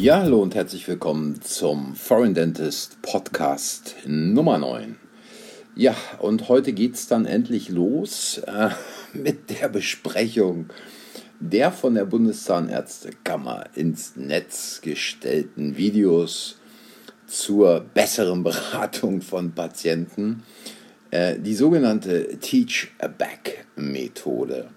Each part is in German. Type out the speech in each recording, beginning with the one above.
Ja, hallo und herzlich willkommen zum Foreign Dentist Podcast Nummer 9. Ja, und heute geht es dann endlich los äh, mit der Besprechung der von der Bundeszahnärztekammer ins Netz gestellten Videos zur besseren Beratung von Patienten, äh, die sogenannte Teach-Back-Methode.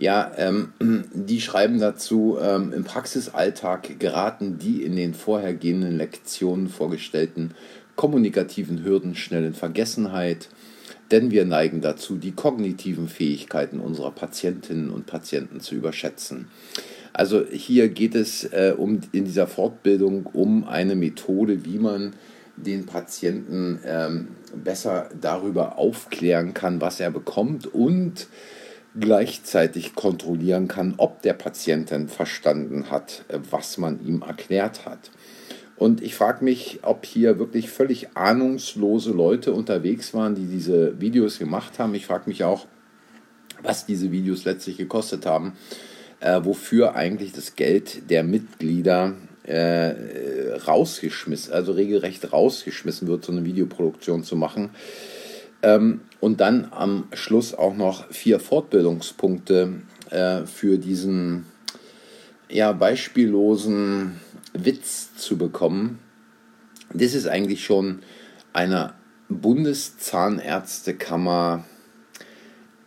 Ja, ähm, die schreiben dazu, ähm, im Praxisalltag geraten die in den vorhergehenden Lektionen vorgestellten kommunikativen Hürden schnell in Vergessenheit, denn wir neigen dazu, die kognitiven Fähigkeiten unserer Patientinnen und Patienten zu überschätzen. Also hier geht es äh, um, in dieser Fortbildung um eine Methode, wie man den Patienten ähm, besser darüber aufklären kann, was er bekommt und gleichzeitig kontrollieren kann, ob der Patient denn verstanden hat, was man ihm erklärt hat. Und ich frage mich, ob hier wirklich völlig ahnungslose Leute unterwegs waren, die diese Videos gemacht haben. Ich frage mich auch, was diese Videos letztlich gekostet haben, äh, wofür eigentlich das Geld der Mitglieder äh, rausgeschmissen, also regelrecht rausgeschmissen wird, so eine Videoproduktion zu machen. Ähm, und dann am Schluss auch noch vier Fortbildungspunkte äh, für diesen ja, beispiellosen Witz zu bekommen. Das ist eigentlich schon einer Bundeszahnärztekammer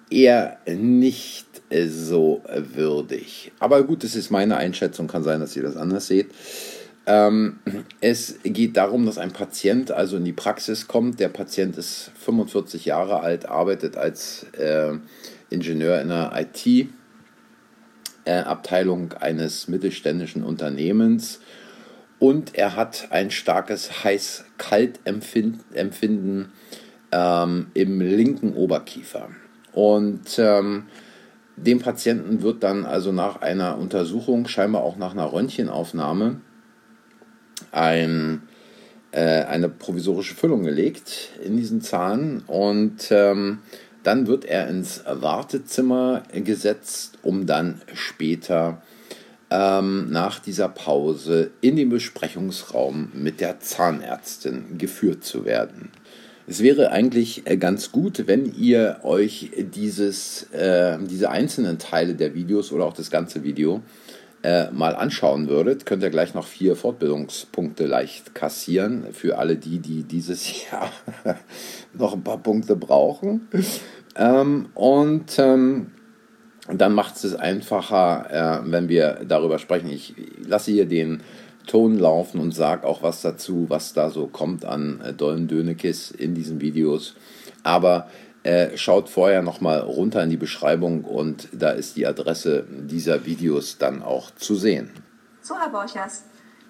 eher nicht so würdig. Aber gut, das ist meine Einschätzung, kann sein, dass ihr das anders seht. Ähm, es geht darum, dass ein Patient also in die Praxis kommt. Der Patient ist 45 Jahre alt, arbeitet als äh, Ingenieur in der IT-Abteilung äh, eines mittelständischen Unternehmens und er hat ein starkes Heiß-Kalt-Empfinden ähm, im linken Oberkiefer. Und ähm, dem Patienten wird dann also nach einer Untersuchung, scheinbar auch nach einer Röntgenaufnahme, ein, äh, eine provisorische Füllung gelegt in diesen Zahn und ähm, dann wird er ins Wartezimmer gesetzt, um dann später ähm, nach dieser Pause in den Besprechungsraum mit der Zahnärztin geführt zu werden. Es wäre eigentlich äh, ganz gut, wenn ihr euch dieses, äh, diese einzelnen Teile der Videos oder auch das ganze Video äh, mal anschauen würdet, könnt ihr gleich noch vier Fortbildungspunkte leicht kassieren für alle die, die dieses Jahr noch ein paar Punkte brauchen. Ähm, und ähm, dann macht es einfacher, äh, wenn wir darüber sprechen. Ich lasse hier den Ton laufen und sage auch was dazu, was da so kommt an äh, dollen Dönekis in diesen Videos. Aber äh, schaut vorher nochmal runter in die Beschreibung und da ist die Adresse dieser Videos dann auch zu sehen. So, Herr Borchers,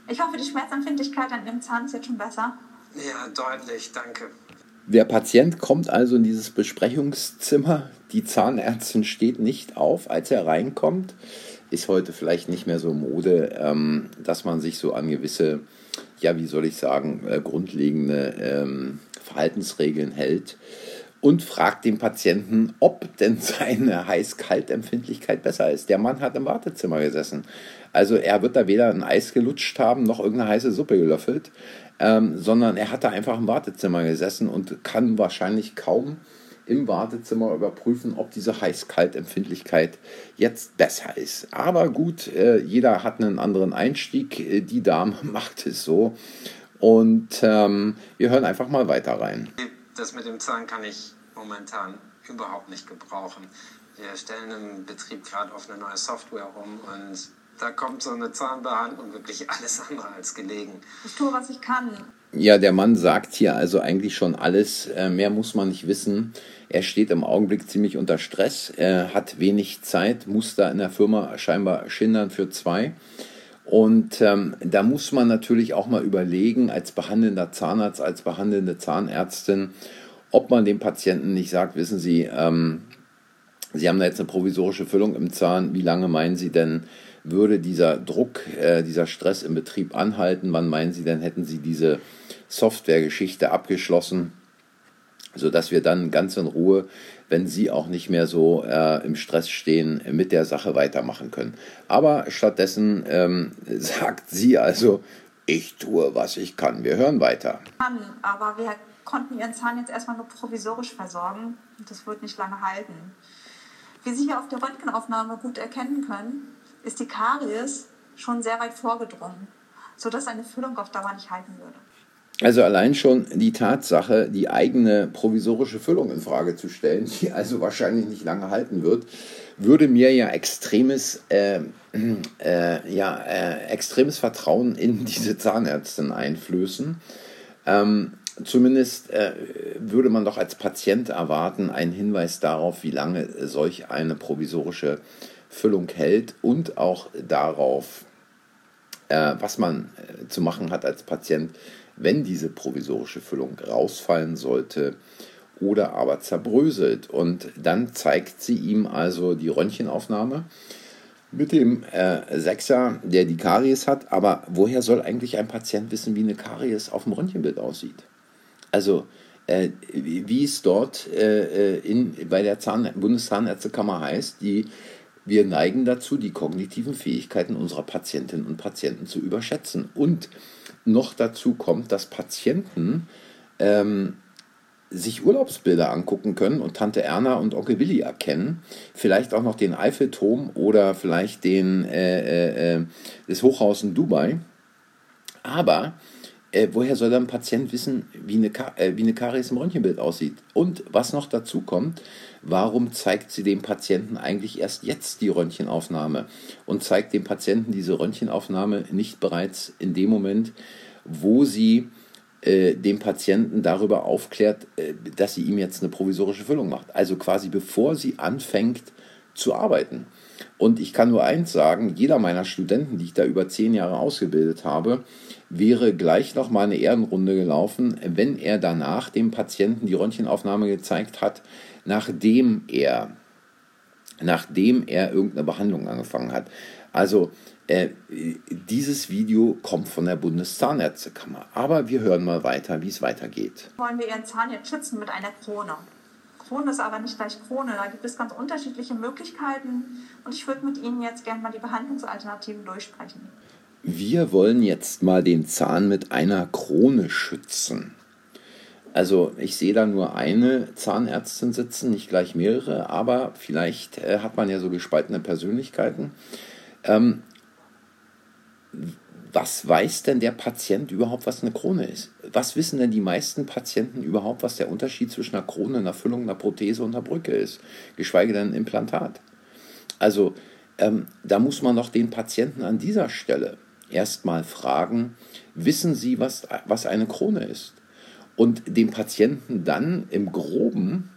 ich hoffe, die Schmerzempfindlichkeit an Ihrem Zahn ist jetzt schon besser. Ja, deutlich, danke. Der Patient kommt also in dieses Besprechungszimmer. Die Zahnärztin steht nicht auf, als er reinkommt. Ist heute vielleicht nicht mehr so Mode, ähm, dass man sich so an gewisse, ja, wie soll ich sagen, äh, grundlegende ähm, Verhaltensregeln hält und fragt den Patienten, ob denn seine Heiß-Kalt-Empfindlichkeit besser ist. Der Mann hat im Wartezimmer gesessen. Also er wird da weder ein Eis gelutscht haben, noch irgendeine heiße Suppe gelöffelt, ähm, sondern er hat da einfach im Wartezimmer gesessen und kann wahrscheinlich kaum im Wartezimmer überprüfen, ob diese Heiß-Kalt-Empfindlichkeit jetzt besser ist. Aber gut, äh, jeder hat einen anderen Einstieg. Äh, die Dame macht es so. Und ähm, wir hören einfach mal weiter rein das mit dem Zahn kann ich momentan überhaupt nicht gebrauchen. Wir stellen im Betrieb gerade auf eine neue Software um und da kommt so eine Zahnbehandlung wirklich alles andere als gelegen. Ich tue, was ich kann. Ja, der Mann sagt hier also eigentlich schon alles. Äh, mehr muss man nicht wissen. Er steht im Augenblick ziemlich unter Stress. Er hat wenig Zeit, muss da in der Firma scheinbar schindern für zwei. Und ähm, da muss man natürlich auch mal überlegen, als behandelnder Zahnarzt, als behandelnde Zahnärztin, ob man dem Patienten nicht sagt, wissen Sie, ähm, Sie haben da jetzt eine provisorische Füllung im Zahn, wie lange meinen Sie denn, würde dieser Druck, äh, dieser Stress im Betrieb anhalten? Wann meinen Sie denn, hätten Sie diese Softwaregeschichte abgeschlossen, sodass wir dann ganz in Ruhe wenn sie auch nicht mehr so äh, im Stress stehen, mit der Sache weitermachen können. Aber stattdessen ähm, sagt sie also, ich tue, was ich kann. Wir hören weiter. Aber wir konnten ihren Zahn jetzt erstmal nur provisorisch versorgen. Das wird nicht lange halten. Wie Sie hier auf der Röntgenaufnahme gut erkennen können, ist die Karies schon sehr weit vorgedrungen, sodass eine Füllung auf Dauer nicht halten würde. Also allein schon die Tatsache, die eigene provisorische Füllung in Frage zu stellen, die also wahrscheinlich nicht lange halten wird, würde mir ja extremes, äh, äh, ja, äh, extremes Vertrauen in diese Zahnärztin einflößen. Ähm, zumindest äh, würde man doch als Patient erwarten, einen Hinweis darauf, wie lange solch eine provisorische Füllung hält und auch darauf, äh, was man äh, zu machen hat als Patient, wenn diese provisorische Füllung rausfallen sollte oder aber zerbröselt. Und dann zeigt sie ihm also die Röntgenaufnahme mit dem äh, Sechser, der die Karies hat. Aber woher soll eigentlich ein Patient wissen, wie eine Karies auf dem Röntgenbild aussieht? Also äh, wie es dort äh, in, bei der Zahn Bundeszahnärztekammer heißt, die wir neigen dazu, die kognitiven Fähigkeiten unserer Patientinnen und Patienten zu überschätzen. Und noch dazu kommt, dass Patienten ähm, sich Urlaubsbilder angucken können und Tante Erna und Onkel Willi erkennen, vielleicht auch noch den Eiffelturm oder vielleicht den äh, äh, äh das Hochhaus in Dubai. Aber äh, woher soll dann ein Patient wissen, wie eine, äh, wie eine Karies im Röntgenbild aussieht? Und was noch dazu kommt, warum zeigt sie dem Patienten eigentlich erst jetzt die Röntgenaufnahme und zeigt dem Patienten diese Röntgenaufnahme nicht bereits in dem Moment, wo sie äh, dem Patienten darüber aufklärt, äh, dass sie ihm jetzt eine provisorische Füllung macht. Also quasi bevor sie anfängt zu arbeiten. Und ich kann nur eins sagen, jeder meiner Studenten, die ich da über zehn Jahre ausgebildet habe, wäre gleich noch mal eine Ehrenrunde gelaufen, wenn er danach dem Patienten die Röntgenaufnahme gezeigt hat, nachdem er, nachdem er irgendeine Behandlung angefangen hat. Also äh, dieses Video kommt von der Bundeszahnärztekammer. Aber wir hören mal weiter, wie es weitergeht. Wollen wir Ihren Zahn jetzt schützen mit einer Krone? Krone ist aber nicht gleich Krone. Da gibt es ganz unterschiedliche Möglichkeiten. Und ich würde mit Ihnen jetzt gerne mal die Behandlungsalternativen durchsprechen. Wir wollen jetzt mal den Zahn mit einer Krone schützen. Also ich sehe da nur eine Zahnärztin sitzen, nicht gleich mehrere, aber vielleicht äh, hat man ja so gespaltene Persönlichkeiten. Ähm, was weiß denn der Patient überhaupt, was eine Krone ist? Was wissen denn die meisten Patienten überhaupt, was der Unterschied zwischen einer Krone, einer Füllung, einer Prothese und einer Brücke ist? Geschweige denn ein Implantat. Also ähm, da muss man doch den Patienten an dieser Stelle erstmal fragen, wissen Sie, was, was eine Krone ist? und dem Patienten dann im groben,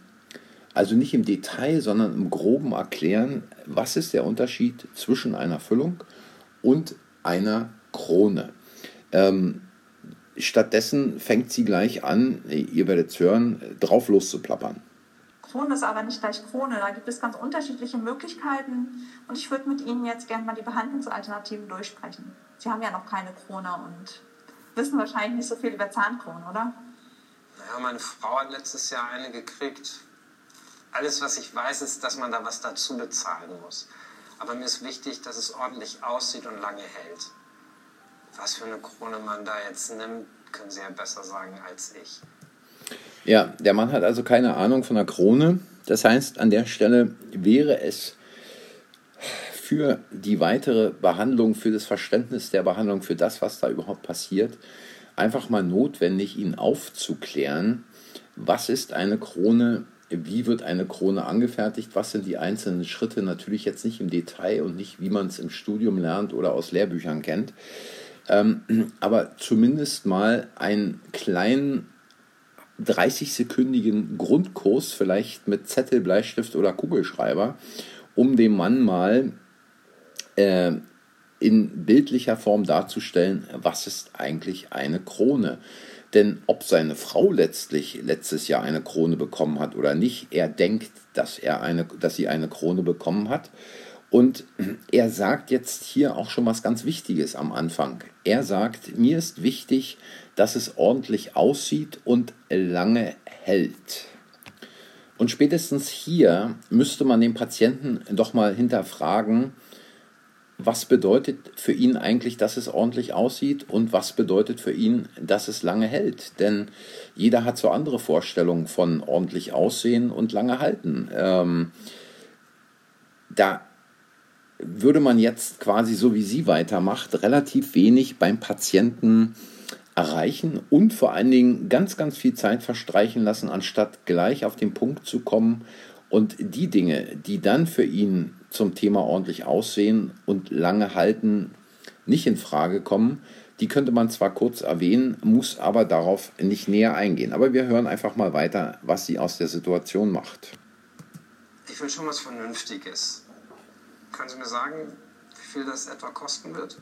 also nicht im Detail, sondern im groben erklären, was ist der Unterschied zwischen einer Füllung und einer Krone. Ähm, stattdessen fängt sie gleich an, ihr werdet es hören, drauf loszuplappern. Krone ist aber nicht gleich Krone. Da gibt es ganz unterschiedliche Möglichkeiten. Und ich würde mit Ihnen jetzt gerne mal die Behandlungsalternativen durchsprechen. Sie haben ja noch keine Krone und wissen wahrscheinlich nicht so viel über Zahnkronen, oder? Ja, meine Frau hat letztes Jahr eine gekriegt. Alles, was ich weiß, ist, dass man da was dazu bezahlen muss. Aber mir ist wichtig, dass es ordentlich aussieht und lange hält. Was für eine Krone man da jetzt nimmt, können Sie ja besser sagen als ich. Ja, der Mann hat also keine Ahnung von der Krone. Das heißt, an der Stelle wäre es für die weitere Behandlung, für das Verständnis der Behandlung, für das, was da überhaupt passiert, einfach mal notwendig, ihn aufzuklären, was ist eine Krone, wie wird eine Krone angefertigt, was sind die einzelnen Schritte, natürlich jetzt nicht im Detail und nicht, wie man es im Studium lernt oder aus Lehrbüchern kennt, ähm, aber zumindest mal einen kleinen 30-sekündigen Grundkurs, vielleicht mit Zettel, Bleistift oder Kugelschreiber, um dem Mann mal äh, in bildlicher Form darzustellen, was ist eigentlich eine Krone. Denn ob seine Frau letztlich letztes Jahr eine Krone bekommen hat oder nicht, er denkt, dass, er eine, dass sie eine Krone bekommen hat. Und er sagt jetzt hier auch schon was ganz Wichtiges am Anfang. Er sagt, mir ist wichtig, dass es ordentlich aussieht und lange hält. Und spätestens hier müsste man den Patienten doch mal hinterfragen, was bedeutet für ihn eigentlich, dass es ordentlich aussieht und was bedeutet für ihn, dass es lange hält. Denn jeder hat so andere Vorstellungen von ordentlich aussehen und lange halten. Ähm, da würde man jetzt quasi so wie sie weitermacht, relativ wenig beim Patienten erreichen und vor allen Dingen ganz, ganz viel Zeit verstreichen lassen, anstatt gleich auf den Punkt zu kommen und die Dinge, die dann für ihn zum Thema ordentlich aussehen und lange halten, nicht in Frage kommen. Die könnte man zwar kurz erwähnen, muss aber darauf nicht näher eingehen. Aber wir hören einfach mal weiter, was sie aus der Situation macht. Ich will schon was Vernünftiges. Können Sie mir sagen, wie viel das etwa kosten wird?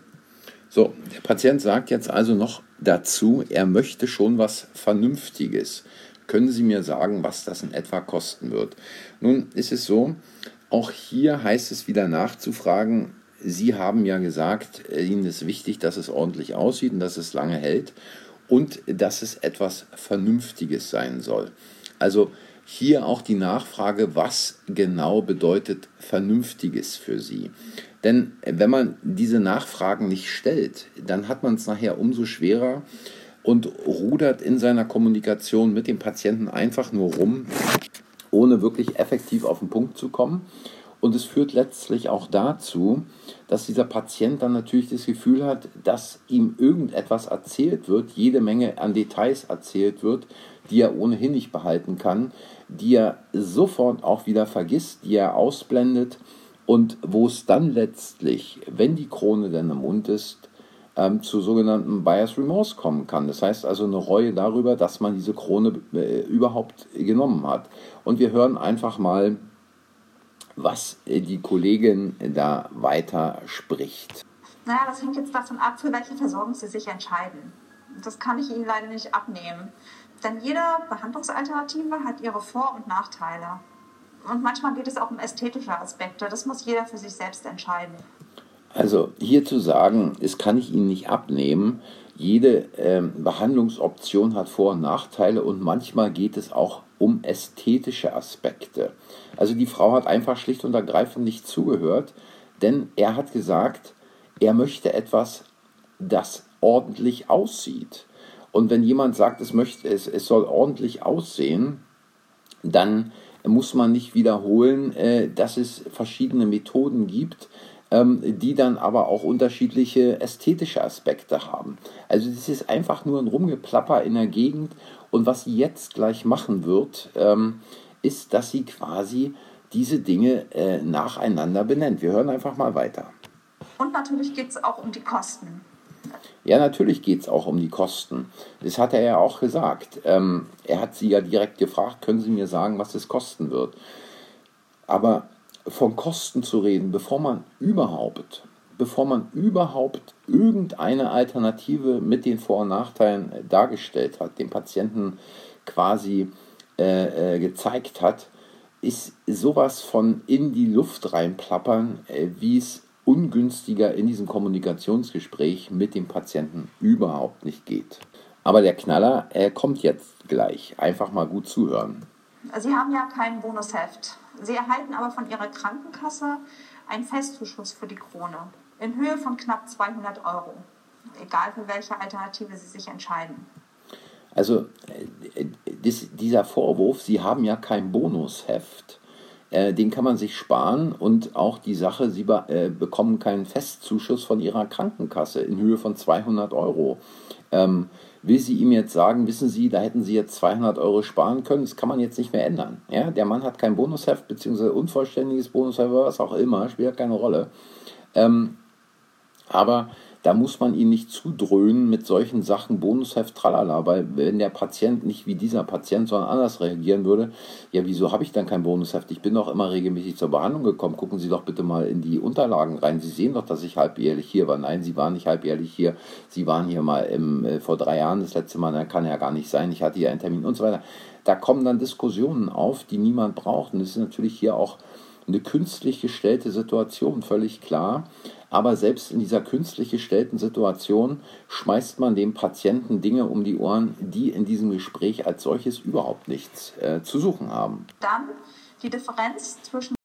So, der Patient sagt jetzt also noch dazu, er möchte schon was Vernünftiges. Können Sie mir sagen, was das in etwa kosten wird? Nun ist es so, auch hier heißt es wieder nachzufragen, Sie haben ja gesagt, Ihnen ist wichtig, dass es ordentlich aussieht und dass es lange hält und dass es etwas Vernünftiges sein soll. Also hier auch die Nachfrage, was genau bedeutet Vernünftiges für Sie? Denn wenn man diese Nachfragen nicht stellt, dann hat man es nachher umso schwerer und rudert in seiner Kommunikation mit dem Patienten einfach nur rum, ohne wirklich effektiv auf den Punkt zu kommen. Und es führt letztlich auch dazu, dass dieser Patient dann natürlich das Gefühl hat, dass ihm irgendetwas erzählt wird, jede Menge an Details erzählt wird, die er ohnehin nicht behalten kann, die er sofort auch wieder vergisst, die er ausblendet und wo es dann letztlich, wenn die Krone denn im Mund ist, ähm, zu sogenannten Bias Remorse kommen kann. Das heißt also eine Reue darüber, dass man diese Krone äh, überhaupt genommen hat. Und wir hören einfach mal, was äh, die Kollegin da weiter spricht. Naja, das hängt jetzt davon ab, für welche Versorgung Sie sich entscheiden. Das kann ich Ihnen leider nicht abnehmen. Denn jede Behandlungsalternative hat ihre Vor- und Nachteile. Und manchmal geht es auch um ästhetische Aspekte. Das muss jeder für sich selbst entscheiden. Also hier zu sagen, es kann ich Ihnen nicht abnehmen. Jede ähm, Behandlungsoption hat Vor- und Nachteile und manchmal geht es auch um ästhetische Aspekte. Also die Frau hat einfach schlicht und ergreifend nicht zugehört, denn er hat gesagt, er möchte etwas, das ordentlich aussieht. Und wenn jemand sagt, es, möchte, es, es soll ordentlich aussehen, dann muss man nicht wiederholen, äh, dass es verschiedene Methoden gibt, ähm, die dann aber auch unterschiedliche ästhetische Aspekte haben. Also das ist einfach nur ein Rumgeplapper in der Gegend und was sie jetzt gleich machen wird, ähm, ist, dass sie quasi diese Dinge äh, nacheinander benennt. Wir hören einfach mal weiter. Und natürlich geht es auch um die Kosten. Ja, natürlich geht es auch um die Kosten. Das hat er ja auch gesagt. Ähm, er hat sie ja direkt gefragt, können Sie mir sagen, was es kosten wird. Aber von Kosten zu reden, bevor man überhaupt, bevor man überhaupt irgendeine Alternative mit den Vor- und Nachteilen äh, dargestellt hat, dem Patienten quasi äh, äh, gezeigt hat, ist sowas von in die Luft reinplappern, äh, wie es ungünstiger in diesem Kommunikationsgespräch mit dem Patienten überhaupt nicht geht. Aber der Knaller, er kommt jetzt gleich. Einfach mal gut zuhören. Sie haben ja kein Bonusheft. Sie erhalten aber von Ihrer Krankenkasse einen Festzuschuss für die Krone in Höhe von knapp 200 Euro, egal für welche Alternative Sie sich entscheiden. Also äh, dieser Vorwurf, Sie haben ja kein Bonusheft, äh, den kann man sich sparen und auch die Sache, Sie äh, bekommen keinen Festzuschuss von Ihrer Krankenkasse in Höhe von 200 Euro. Ähm, will sie ihm jetzt sagen, wissen Sie, da hätten Sie jetzt 200 Euro sparen können, das kann man jetzt nicht mehr ändern. Ja, der Mann hat kein Bonusheft, beziehungsweise unvollständiges Bonusheft, was auch immer, spielt keine Rolle. Ähm, aber da muss man ihn nicht zudröhnen mit solchen Sachen, Bonusheft, tralala, weil wenn der Patient nicht wie dieser Patient, sondern anders reagieren würde, ja, wieso habe ich dann kein Bonusheft? Ich bin doch immer regelmäßig zur Behandlung gekommen. Gucken Sie doch bitte mal in die Unterlagen rein. Sie sehen doch, dass ich halbjährlich hier war. Nein, Sie waren nicht halbjährlich hier. Sie waren hier mal im, äh, vor drei Jahren das letzte Mal. Dann kann ja gar nicht sein. Ich hatte hier einen Termin und so weiter. Da kommen dann Diskussionen auf, die niemand braucht. Und das ist natürlich hier auch eine künstlich gestellte Situation, völlig klar. Aber selbst in dieser künstlich gestellten Situation schmeißt man dem Patienten Dinge um die Ohren, die in diesem Gespräch als solches überhaupt nichts äh, zu suchen haben. Dann die Differenz zwischen